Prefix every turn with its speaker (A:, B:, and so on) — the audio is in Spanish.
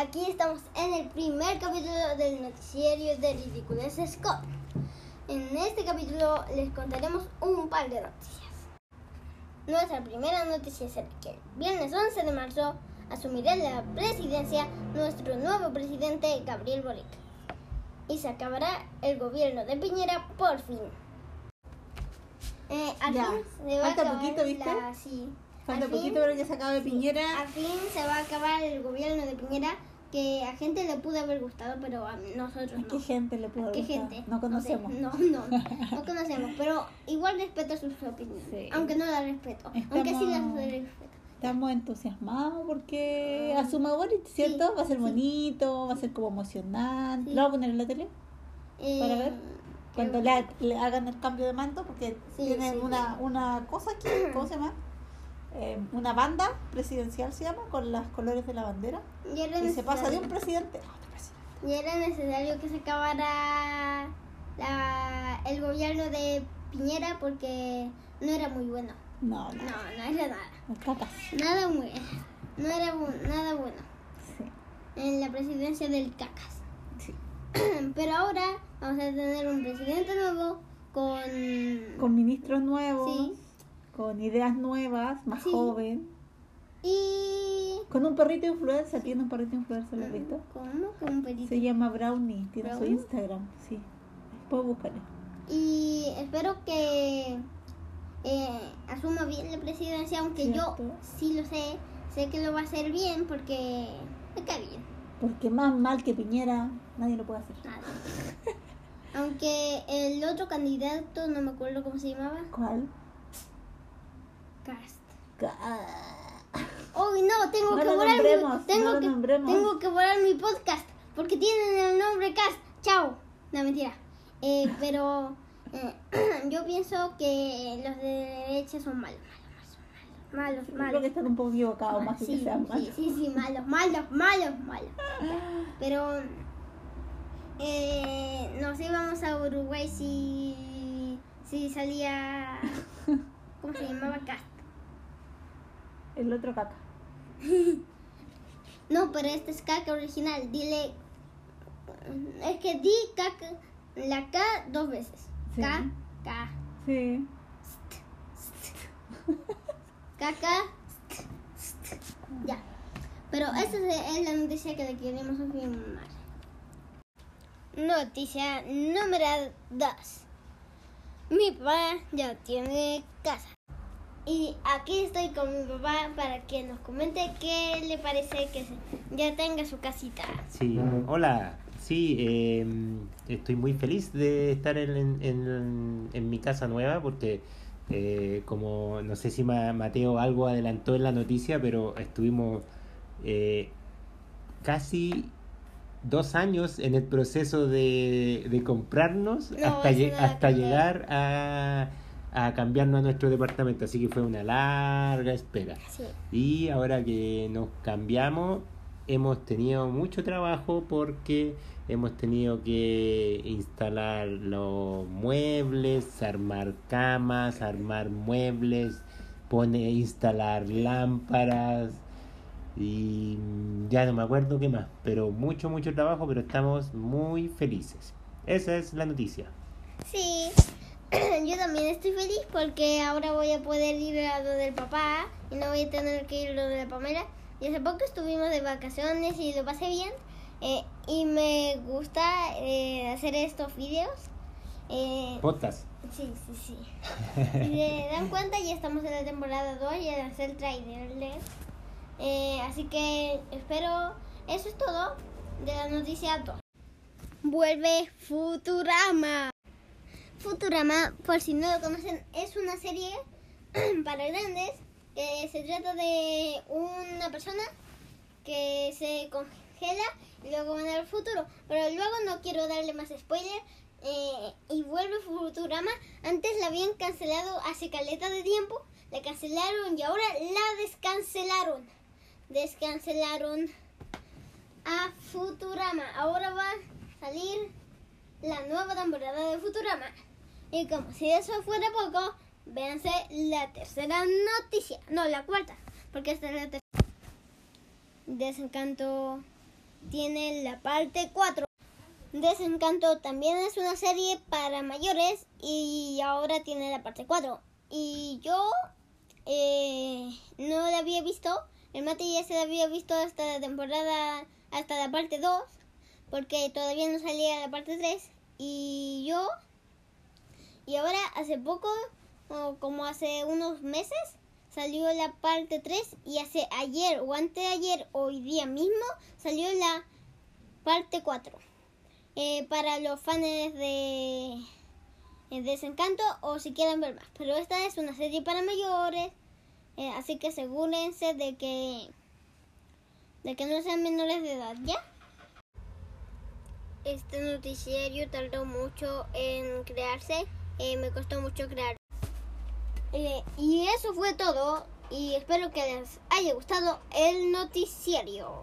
A: aquí estamos en el primer capítulo del noticiero de Ridiculous Scott. En este capítulo les contaremos un par de noticias. Nuestra primera noticia es que el viernes 11 de marzo asumirá la presidencia nuestro nuevo presidente Gabriel Boric. Y se acabará el gobierno de Piñera por fin. Eh, al
B: Ya.
A: fin se va a
B: Falta
A: acabar
B: poquito, ¿viste?
A: la- sí.
B: Falta
A: Al fin-
B: poquito para que se acabe Piñera.
A: Al fin se va a acabar el gobierno de Piñera que a gente le pudo haber gustado, pero a nosotros
B: ¿A
A: no.
B: qué gente le pudo
A: ¿Qué
B: gustar?
A: gente?
B: No conocemos.
A: No, no, no conocemos, pero igual respeto sus opiniones.
B: Sí.
A: Aunque no las respeto.
B: Estamos-
A: Aunque sí las respeto.
B: Estamos entusiasmados porque asuma Boric, ¿cierto?
A: Sí,
B: va a ser
A: sí.
B: bonito, va a ser como emocionante. ¿Lo va a poner en la tele?
A: Eh,
B: Para ver. Cuando
A: creo-
B: le, le hagan el cambio de mando, porque tienen una, una cosa aquí, ¿cómo se llama? Eh, una banda presidencial se llama, con los colores de la bandera. Y se pasa de un presidente a otro presidente.
A: ya era necesario que se acabara la- el gobierno de Piñera porque no era muy bueno.
B: No,
A: No,
B: no,
A: no era nada.
B: cacas.
A: Nada muy No era bu- nada bueno.
B: Sí,
A: En la presidencia del cacas.
B: sí.
A: Pero ahora vamos a tener un presidente nuevo con...
B: Con ministros nuevos,
A: Sí.
B: Con ideas nuevas, más
A: Sí.
B: joven.
A: Y...
B: Con un perrito influencer, tiene un perrito influencer, ¿lo has visto?
A: ¿Cómo? Con un perito.
B: Se llama Brownie, tiene
A: ¿Brownie?
B: su Instagram, sí. Puedes buscarlo.
A: Y espero que eh, asuma bien la presidencia, aunque yo sí lo sé. Sé que lo va a hacer bien porque me cae bien.
B: Porque más mal que Piñera, nadie lo puede hacer.
A: Nada. Aunque el otro candidato, no me acuerdo cómo se llamaba.
B: ¿Cuál?
A: Cast.
B: Ca-
A: Uy, no, tengo
B: No
A: que
B: nombremos,
A: mi, tengo
B: no
A: que, tengo que borrar mi podcast porque tienen el nombre Cast. Chao. No, mentira. Eh, pero eh, yo pienso que los de derecha son malos, malos, malos,
B: Creo
A: malos,
B: que están un poco equivocados,
A: malos.
B: más
A: Sí,
B: que sean
A: sí,
B: malos.
A: sí, sí, malos, malos, malos, malos. Pero eh, nos íbamos a Uruguay si, si salía, ¿cómo se llamaba? Cast.
B: El otro caca.
A: No, pero este es caca original. Dile. Es que di caca. La K dos veces.
B: Sí.
A: K, K,
B: Sí.
A: caca. Ya. Pero esa es es la noticia que le queremos afirmar. Noticia número 2. Mi papá ya tiene casa. Y aquí estoy con mi papá para que nos comente qué le parece que ya tenga su casita.
C: Sí, hola. Sí, eh, estoy muy feliz de estar en, en- en- mi casa nueva porque, eh, como no sé si Ma- Mateo algo adelantó en la noticia, pero estuvimos eh, casi dos años en el proceso de, de comprarnos
A: No,
C: hasta,
A: eso
C: lle-
A: no la
C: hasta llegar a, a cambiarnos a nuestro departamento. Así que fue una larga espera.
A: Sí.
C: Y ahora que nos cambiamos, hemos tenido mucho trabajo porque hemos tenido que instalar los muebles, armar camas, armar muebles, poner, instalar lámparas y ya no me acuerdo qué más, pero mucho, mucho trabajo, pero estamos muy felices. Esa es la noticia.
A: Sí. Yo también estoy feliz porque ahora voy a poder ir a lo del papá y no voy a tener que ir a lo de la Pamela. Y hace poco estuvimos de vacaciones y lo pasé bien. eh, y me gusta eh, hacer estos videos. Eh. Sí, sí, sí. Si se dan cuenta, ya estamos en la temporada 2 y en hacer trailer. Eh, así que espero. Eso es todo de la noticia 2. Vuelve Futurama. Futurama, por si no lo conocen, es una serie para grandes que se trata de una persona que se congela y luego van al futuro. Pero luego no quiero darle más spoiler. eh, y vuelve Futurama. Antes la habían cancelado hace caleta de tiempo. La cancelaron y ahora la descancelaron. Descancelaron a Futurama. Ahora va a salir la nueva temporada de Futurama. Y como si eso fuera poco, véanse la tercera noticia. No, la cuarta. Porque esta es la tercera. Desencanto tiene la parte 4. Desencanto también es una serie para mayores y ahora tiene la parte 4. Y yo eh, no la había visto, el Mate ya se había visto hasta la temporada, hasta la parte 2, porque todavía no salía la parte 3. Y yo, y ahora hace poco, o como hace unos meses, salió la parte 3 y hace ayer o antes de ayer, hoy día mismo, salió la parte 4. Eh, para los fans de eh, Desencanto o si quieren ver más. Pero esta es una serie para mayores, eh, así que asegúrense de que de que no sean menores de edad, ¿ya? Este noticiario tardó mucho en crearse, eh, me costó mucho crear. Eh, y eso fue todo y espero que les haya gustado el noticiario.